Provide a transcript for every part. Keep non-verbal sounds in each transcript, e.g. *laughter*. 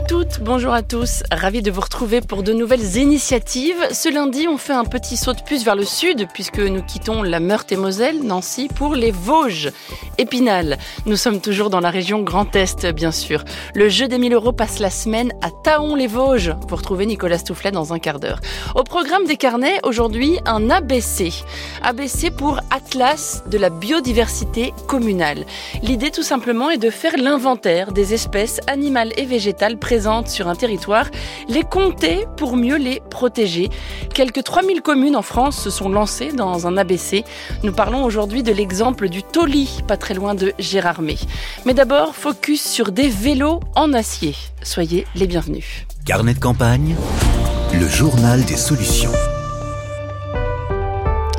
Bonjour à toutes, bonjour à tous. Ravi de vous retrouver pour de nouvelles initiatives. Ce lundi, on fait un petit saut de puce vers le sud puisque nous quittons la Meurthe-et-Moselle, Nancy, pour les Vosges. Épinal. Nous sommes toujours dans la région Grand Est, bien sûr. Le jeu des 1000 euros passe la semaine à Taon-les-Vosges. Vous retrouvez Nicolas Stoufflet dans un quart d'heure. Au programme des carnets, aujourd'hui, un ABC. ABC pour Atlas de la biodiversité communale. L'idée, tout simplement, est de faire l'inventaire des espèces animales et végétales sur un territoire, les compter pour mieux les protéger. Quelques 3000 communes en France se sont lancées dans un ABC. Nous parlons aujourd'hui de l'exemple du Toli, pas très loin de Gérardmer. Mais d'abord, focus sur des vélos en acier. Soyez les bienvenus. Carnet de campagne, le journal des solutions.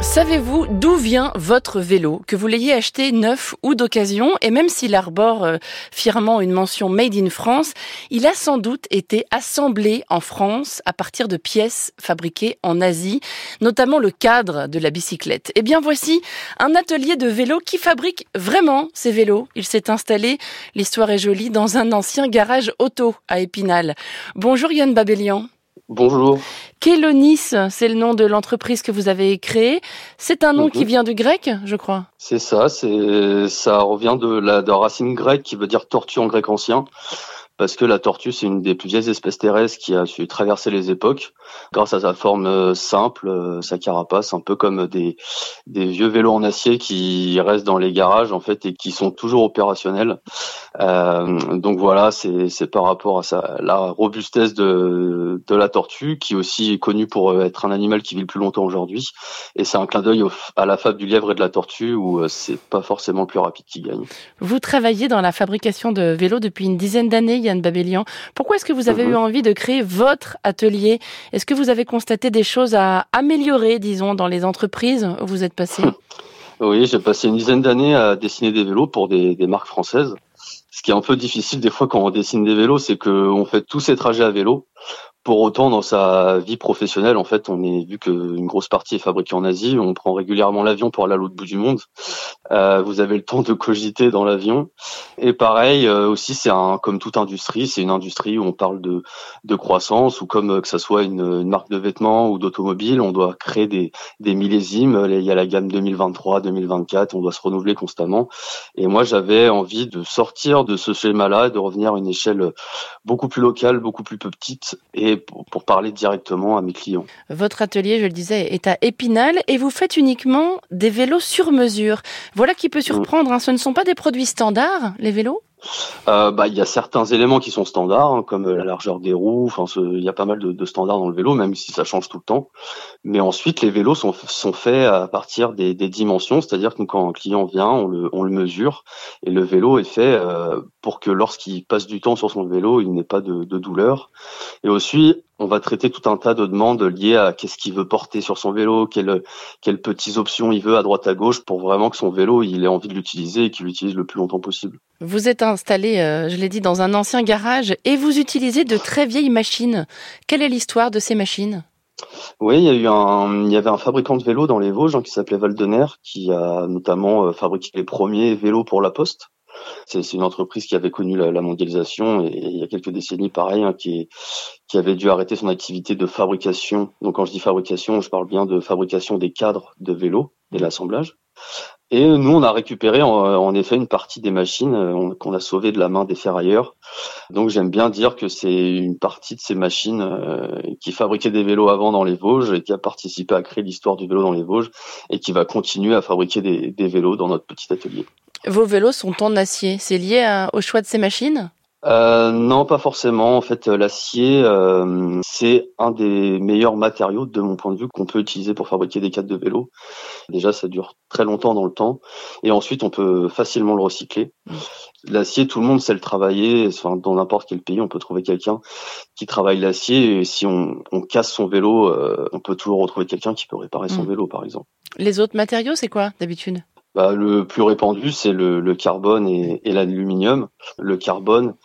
Savez-vous d'où vient votre vélo Que vous l'ayez acheté neuf ou d'occasion, et même s'il arbore euh, fièrement une mention Made in France, il a sans doute été assemblé en France à partir de pièces fabriquées en Asie, notamment le cadre de la bicyclette. Eh bien voici un atelier de vélo qui fabrique vraiment ces vélos. Il s'est installé, l'histoire est jolie, dans un ancien garage auto à Épinal. Bonjour Yann Babelian. Bonjour. Kélonis, c'est le nom de l'entreprise que vous avez créée. C'est un nom qui Mhm. vient du grec, je crois. C'est ça, c'est ça revient de la, de la racine grecque qui veut dire tortue en grec ancien, parce que la tortue c'est une des plus vieilles espèces terrestres qui a su traverser les époques grâce à sa forme euh, simple, euh, sa carapace, un peu comme des vieux vélos en acier qui restent dans les garages en fait et qui sont toujours opérationnels. Euh, donc voilà, c'est par rapport à la robustesse de de la tortue qui aussi est connue pour être un animal qui vit le plus longtemps aujourd'hui. Et c'est un clin d'œil à la fable du lièvre et de la tortue où c'est pas forcément le plus rapide qui gagne. Vous travaillez dans la fabrication de vélos depuis une dizaine d'années, Yann Babelian. Pourquoi est-ce que vous avez Mhm. eu envie de créer votre atelier? Est-ce que vous avez constaté des choses à améliorer, disons, dans les entreprises où vous êtes passé? *laughs* Oui, j'ai passé une dizaine d'années à dessiner des vélos pour des, des marques françaises. Ce qui est un peu difficile des fois quand on dessine des vélos, c'est qu'on fait tous ces trajets à vélo. Pour autant, dans sa vie professionnelle, en fait, on est vu qu'une grosse partie est fabriquée en Asie, on prend régulièrement l'avion pour aller à l'autre bout du monde. Euh, vous avez le temps de cogiter dans l'avion. Et pareil, euh, aussi, c'est un comme toute industrie, c'est une industrie où on parle de, de croissance, ou comme euh, que ça soit une, une marque de vêtements ou d'automobile, on doit créer des, des millésimes. Il y a la gamme 2023, 2024, on doit se renouveler constamment. Et moi, j'avais envie de sortir de ce schéma-là, de revenir à une échelle beaucoup plus locale, beaucoup plus petite, et pour, parler directement à mes clients. Votre atelier, je le disais, est à Épinal et vous faites uniquement des vélos sur mesure. Voilà qui peut surprendre. hein. Ce ne sont pas des produits standards, les vélos? Euh, bah, il y a certains éléments qui sont standards, hein, comme la largeur des roues. Enfin, il y a pas mal de, de standards dans le vélo, même si ça change tout le temps. Mais ensuite, les vélos sont, sont faits à partir des, des dimensions, c'est-à-dire que quand un client vient, on le, on le mesure, et le vélo est fait euh, pour que lorsqu'il passe du temps sur son vélo, il n'ait pas de, de douleur. Et aussi, on va traiter tout un tas de demandes liées à qu'est-ce qu'il veut porter sur son vélo, quelles, quelles petites options il veut à droite à gauche pour vraiment que son vélo, il ait envie de l'utiliser et qu'il l'utilise le plus longtemps possible. Vous êtes installé, euh, je l'ai dit, dans un ancien garage et vous utilisez de très vieilles machines. Quelle est l'histoire de ces machines? Oui, il y a un, avait un fabricant de vélos dans les Vosges hein, qui s'appelait Valdener, qui a notamment euh, fabriqué les premiers vélos pour la Poste. C'est une entreprise qui avait connu la, mondialisation et, il y a quelques décennies, pareil, hein, qui, avait dû arrêter son activité de fabrication. Donc quand je dis fabrication, je parle bien de fabrication des cadres de vélos et de l'assemblage. Et nous, on a récupéré en, effet une partie des machines euh, on- qu'on a sauvées de la main des ferrailleurs. Donc j'aime bien dire que c'est une partie de ces machines euh, qui fabriquaient des vélos avant dans les Vosges et qui a participé à créer l'histoire du vélo dans les Vosges et qui va continuer à fabriquer des, vélos dans notre petit atelier. Vos vélos sont en acier. C'est lié à- au choix de ces machines? Euh, non, pas forcément. En fait, euh, l'acier, euh, c'est un des meilleurs matériaux, de mon point de vue, qu'on peut utiliser pour fabriquer des cadres de vélo. Déjà, ça dure très longtemps dans le temps, et ensuite, on peut facilement le recycler. L'acier, tout le monde sait le travailler. Enfin, dans n'importe quel pays, on peut trouver quelqu'un qui travaille l'acier. Et si on, on casse son vélo, euh, on peut toujours retrouver quelqu'un qui peut réparer son Mm. vélo, par exemple. Les autres matériaux, c'est quoi d'habitude? Bah, Le plus répandu, c'est le, carbone et, l'aluminium. Le carbone,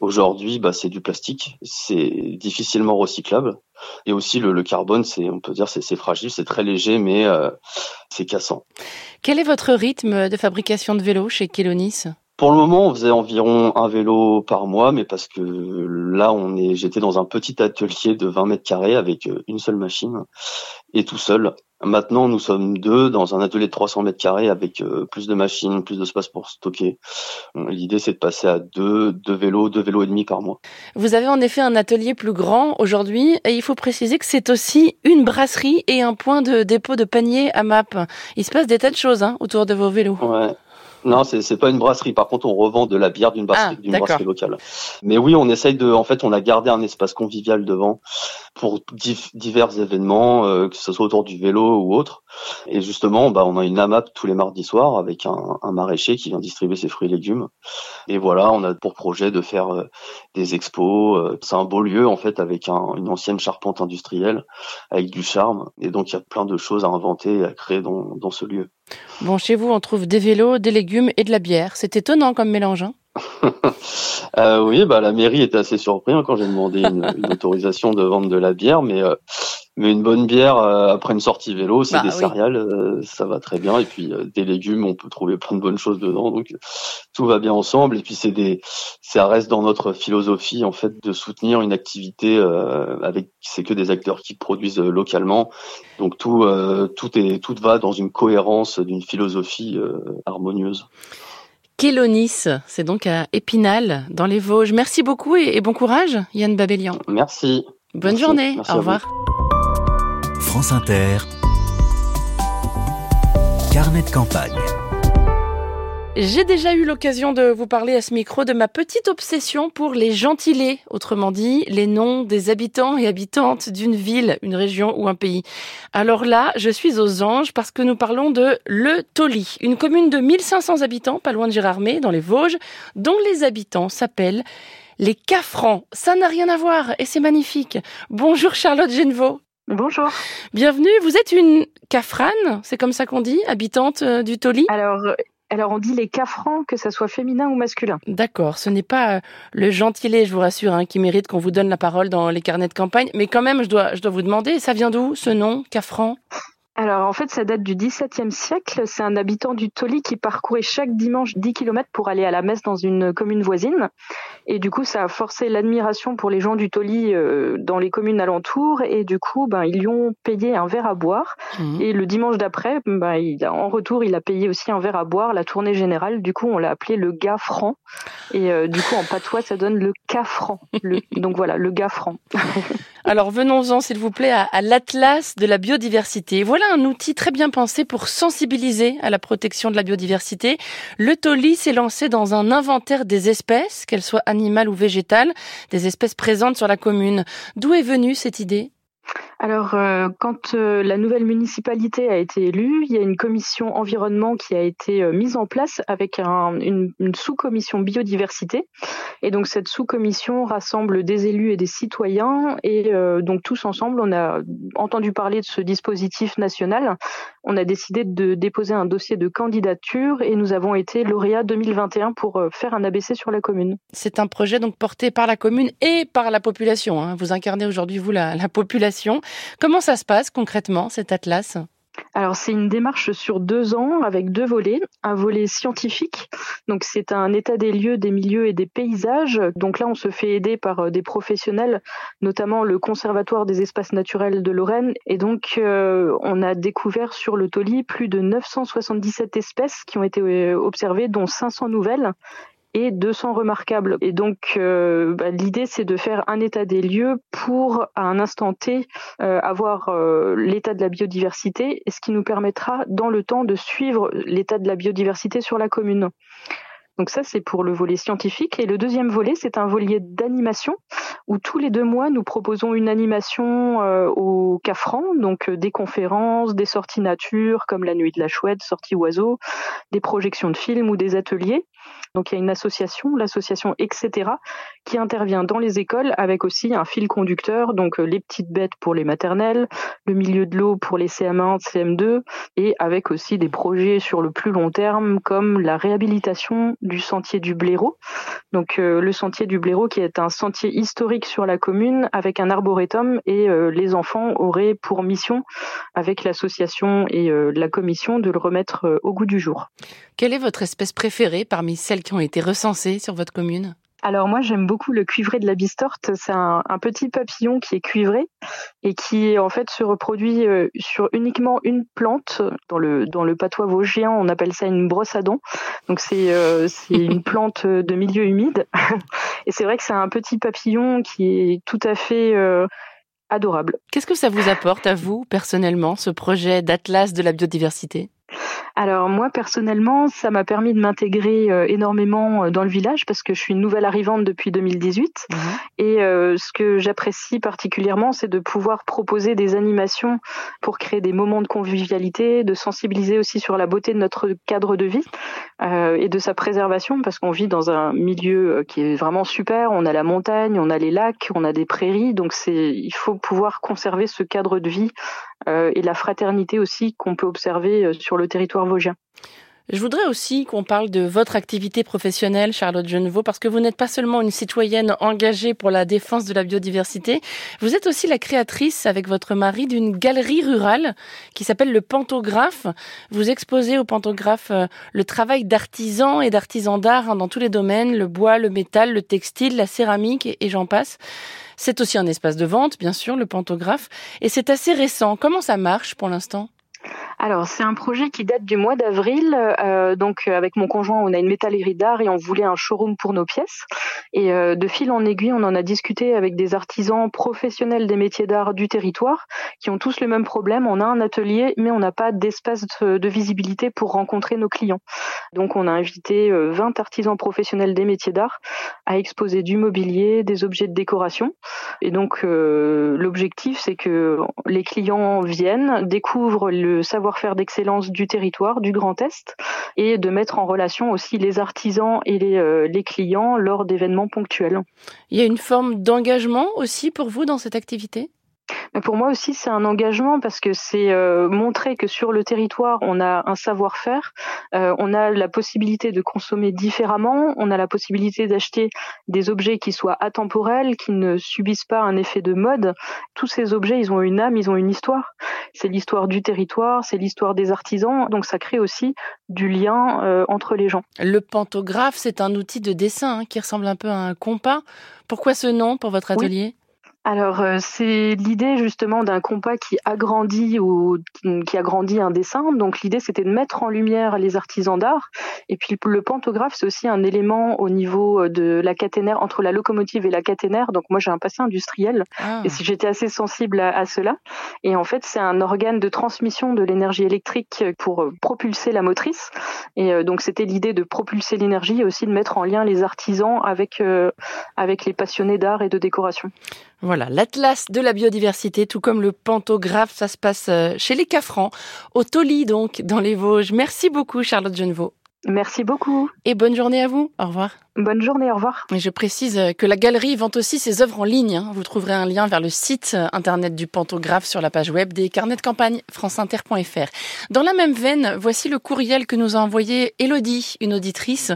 aujourd'hui, bah, c'est du plastique, c'est difficilement recyclable. Et aussi, le, carbone, c'est, on peut dire, c'est fragile, c'est très léger, mais euh, c'est cassant. Quel est votre rythme de fabrication de vélos chez Kelonis? Pour le moment, on faisait environ un vélo par mois, mais parce que là, on est, j'étais dans un petit atelier de 20 mètres carrés avec euh, une seule machine et tout seul. Maintenant, nous sommes deux dans un atelier de 300 mètres carrés avec euh, plus de machines, plus d'espace pour stocker. L'idée, c'est de passer à deux, deux vélos, deux vélos et demi par mois. Vous avez en effet un atelier plus grand aujourd'hui et il faut préciser que c'est aussi une brasserie et un point de dépôt de panier à MAP. Il se passe des tas de choses hein, autour de vos vélos. Ouais. Non, c'est pas une brasserie. Par contre, on revend de la bière d'une brasserie, ah, d'une brasserie locale. Mais oui, on essaye de, en fait, on a gardé un espace convivial devant pour divers événements, euh, que ce soit autour du vélo ou autre. Et justement, bah, on a une AMAP tous les mardis soirs avec un, un maraîcher qui vient distribuer ses fruits et légumes. Et voilà, on a pour projet de faire euh, des expos. Euh, c'est un beau lieu en fait avec une ancienne charpente industrielle avec du charme. Et donc il y a plein de choses à inventer et à créer dans, dans ce lieu. Bon, chez vous, on trouve des vélos, des légumes et de la bière. C'est étonnant comme mélange. Hein *laughs* euh, oui, bah la mairie était assez surprise hein, quand j'ai demandé une, autorisation de vendre de la bière, mais euh, mais une bonne bière euh, après une sortie vélo, c'est bah des céréales, euh, ça va très bien. Et puis euh, des légumes, on peut trouver plein de bonnes choses dedans. Donc tout va bien ensemble. Et puis c'est des, ça reste dans notre philosophie en fait de soutenir une activité avec, c'est que des acteurs qui produisent localement. Donc tout, tout est, tout va dans une cohérence d'une philosophie harmonieuse. Kélonis, c'est donc à Épinal, dans les Vosges. Merci beaucoup et, bon courage, Yann Babelian. Merci. Bonne journée. Au revoir. France Inter, Carnet de campagne. J'ai déjà eu l'occasion de vous parler à ce micro de ma petite obsession pour les gentilés, autrement dit les noms des habitants et habitantes d'une ville, une région ou un pays. Alors là, je suis aux anges parce que nous parlons de Le Toli, une commune de 1500 habitants, pas loin de Gérardmer, dans les Vosges, dont les habitants s'appellent les Cafrans. Ça n'a rien à voir et c'est magnifique. Bonjour Charlotte Genevaux. Bonjour. Bienvenue. Vous êtes une cafrane, c'est comme ça qu'on dit, habitante euh, du Toli Alors, alors on dit les cafrans, que ça soit féminin ou masculin. D'accord, ce n'est pas euh, le gentilé, je vous rassure, hein, qui mérite qu'on vous donne la parole dans les carnets de campagne, mais quand même, je dois, je dois vous demander, ça vient d'où ce nom, cafran? Alors en fait, ça date du XVIIe siècle. C'est un habitant du Toli qui parcourait chaque dimanche 10 km pour aller à la messe dans une commune voisine. Et du coup, ça a forcé l'admiration pour les gens du Toli euh, dans les communes alentours. Et du coup, ben, ils lui ont payé un verre à boire. Mmh. Et le dimanche d'après, ben, il en retour, il a payé aussi un verre à boire, la tournée générale. Du coup, on l'a appelé le gars franc. Et euh, du coup, en patois, ça donne le cas franc. donc voilà, le gars franc. *laughs* Alors venons-en, s'il vous plaît, à, l'Atlas de la biodiversité. Voilà un outil très bien pensé pour sensibiliser à la protection de la biodiversité. Le TOLI s'est lancé dans un inventaire des espèces, qu'elles soient animales ou végétales, des espèces présentes sur la commune. D'où est venue cette idée? Alors, euh, quand euh, la nouvelle municipalité a été élue, il y a une commission environnement qui a été euh, mise en place avec une, sous-commission biodiversité. Et donc, cette sous-commission rassemble des élus et des citoyens. Et donc, tous ensemble, on a entendu parler de ce dispositif national. On a décidé de déposer un dossier de candidature et nous avons été lauréats 2021 pour faire un ABC sur la commune. C'est un projet donc porté par la commune et par la population. Hein. Vous incarnez aujourd'hui, vous, la, la population. Comment ça se passe concrètement, cet atlas? Alors c'est une démarche sur deux ans avec deux volets. Un volet scientifique, donc c'est un état des lieux, des milieux et des paysages. Donc là on se fait aider par euh, des professionnels, notamment le Conservatoire des espaces naturels de Lorraine. Et donc euh, on a découvert sur le Toli plus de 977 espèces qui ont été euh, observées, dont 500 nouvelles et 200 remarquables. Et donc, euh, bah, l'idée, c'est de faire un état des lieux pour, à un instant T, euh, avoir euh, l'état de la biodiversité, ce qui nous permettra, dans le temps, de suivre l'état de la biodiversité sur la commune. Donc ça, c'est pour le volet scientifique. Et le deuxième volet, c'est un volet d'animation où tous les deux mois, nous proposons une animation au Cafran, donc des conférences, des sorties nature comme la nuit de la chouette, sorties oiseaux, des projections de films ou des ateliers. Donc il y a une association, l'association Etc., qui intervient dans les écoles avec aussi un fil conducteur, donc les petites bêtes pour les maternelles, le milieu de l'eau pour les CM1, CM2, et avec aussi des projets sur le plus long terme comme la réhabilitation du sentier du Blaireau. Donc le sentier du Blaireau qui est un sentier historique sur la commune avec un arboretum et les enfants auraient pour mission avec l'association et la commission de le remettre au goût du jour. Quelle est votre espèce préférée parmi celles qui ont été recensées sur votre commune alors moi j'aime beaucoup le cuivré de la bistorte. C'est un, petit papillon qui est cuivré et qui en fait se reproduit euh, sur uniquement une plante. Dans le dans le patois vosgien on appelle ça une brosse à dents. Donc c'est euh, une *laughs* plante de milieu humide *laughs* et c'est vrai que c'est un petit papillon qui est tout à fait euh, adorable. Qu'est-ce que ça vous apporte à vous personnellement ce projet d'atlas de la biodiversité? Alors moi personnellement, ça m'a permis de m'intégrer euh, énormément euh, dans le village parce que je suis une nouvelle arrivante depuis 2018 mhm. et euh, ce que j'apprécie particulièrement, c'est de pouvoir proposer des animations pour créer des moments de convivialité, de sensibiliser aussi sur la beauté de notre cadre de vie et de sa préservation parce qu'on vit dans un milieu qui est vraiment super. On a la montagne, on a les lacs, on a des prairies, donc c'est il faut pouvoir conserver ce cadre de vie et la fraternité aussi qu'on peut observer sur le territoire Je voudrais aussi qu'on parle de votre activité professionnelle, Charlotte Genevaux, parce que vous n'êtes pas seulement une citoyenne engagée pour la défense de la biodiversité, vous êtes aussi la créatrice avec votre mari d'une galerie rurale qui s'appelle le Pantographe. Vous exposez au Pantographe euh, le travail d'artisans et d'artisans d'art hein, dans tous les domaines, le bois, le métal, le textile, la céramique et j'en passe. C'est aussi un espace de vente, bien sûr, le Pantographe, et c'est assez récent. Comment ça marche pour l'instant? Alors, c'est un projet qui date du mois d'avril. Euh, donc, avec mon conjoint, on a une métallerie d'art et on voulait un showroom pour nos pièces. Et euh, de fil en aiguille, on en a discuté avec des artisans professionnels des métiers d'art du territoire qui ont tous le même problème. On a un atelier, mais on n'a pas d'espace de, visibilité pour rencontrer nos clients. Donc, on a invité 20 euh, artisans professionnels des métiers d'art à exposer du mobilier, des objets de décoration. Et donc, l'objectif, c'est que les clients viennent, découvrent le savoir faire d'excellence du territoire, du Grand Est, et de mettre en relation aussi les artisans et les, euh, les clients lors d'événements ponctuels. Il y a une forme d'engagement aussi pour vous dans cette activité? Pour moi aussi, c'est un engagement parce que c'est euh, montrer que sur le territoire, on a un savoir-faire, euh, on a la possibilité de consommer différemment, on a la possibilité d'acheter des objets qui soient atemporels, qui ne subissent pas un effet de mode. Tous ces objets, ils ont une âme, ils ont une histoire. C'est l'histoire du territoire, c'est l'histoire des artisans, donc ça crée aussi du lien euh, entre les gens. Le pantographe, c'est un outil de dessin hein, qui ressemble un peu à un compas. Pourquoi ce nom pour votre atelier? Alors euh, c'est l'idée justement d'un compas qui agrandit ou qui agrandit un dessin. Donc l'idée c'était de mettre en lumière les artisans d'art. Et puis le pantographe c'est aussi un élément au niveau euh, de la caténaire entre la locomotive et la caténaire. Donc moi j'ai un passé industriel ah. et j'étais assez sensible à, cela. Et en fait c'est un organe de transmission de l'énergie électrique pour euh, propulser la motrice. Et donc c'était l'idée de propulser l'énergie et aussi de mettre en lien les artisans avec avec les passionnés d'art et de décoration. Voilà, l'Atlas de la biodiversité, tout comme le pantographe, ça se passe euh, chez les Cafrans, au Toli donc, dans les Vosges. Merci beaucoup Charlotte Genevaux. Merci beaucoup. Et bonne journée à vous. Au revoir. Bonne journée, au revoir. Je précise que la galerie vend aussi ses œuvres en ligne. Hein. Vous trouverez un lien vers le site internet du pantographe sur la page web des carnets de campagne franceinter.fr. Dans la même veine, voici le courriel que nous a envoyé Elodie, une auditrice.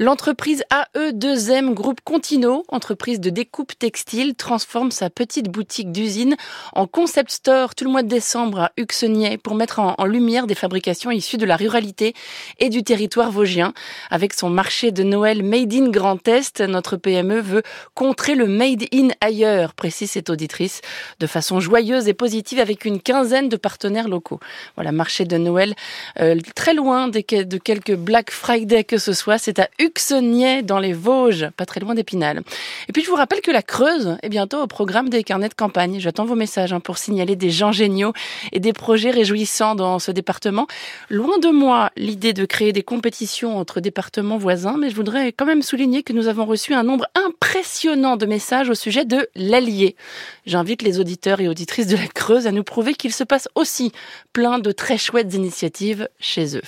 L'entreprise AE2M Groupe Contino, entreprise de découpe textile, transforme sa petite boutique d'usine en concept store tout le mois de décembre à Uxenier pour mettre en lumière des fabrications issues de la ruralité et du territoire vosgien avec son marché de Noël Made in Grand Est, notre PME veut contrer le made in ailleurs, précise cette auditrice, de façon joyeuse et positive avec une quinzaine de partenaires locaux. Voilà, marché de Noël, euh, très loin de, quelques Black Friday que ce soit, c'est à Uxenier dans les Vosges, pas très loin d'Épinal. Et puis je vous rappelle que la Creuse est bientôt au programme des carnets de campagne. J'attends vos messages hein, pour signaler des gens géniaux et des projets réjouissants dans ce département. Loin de moi l'idée de créer des compétitions entre départements voisins, mais je voudrais quand même souligner que nous avons reçu un nombre impressionnant de messages au sujet de l'Allier. J'invite les auditeurs et auditrices de la Creuse à nous prouver qu'il se passe aussi plein de très chouettes initiatives chez eux.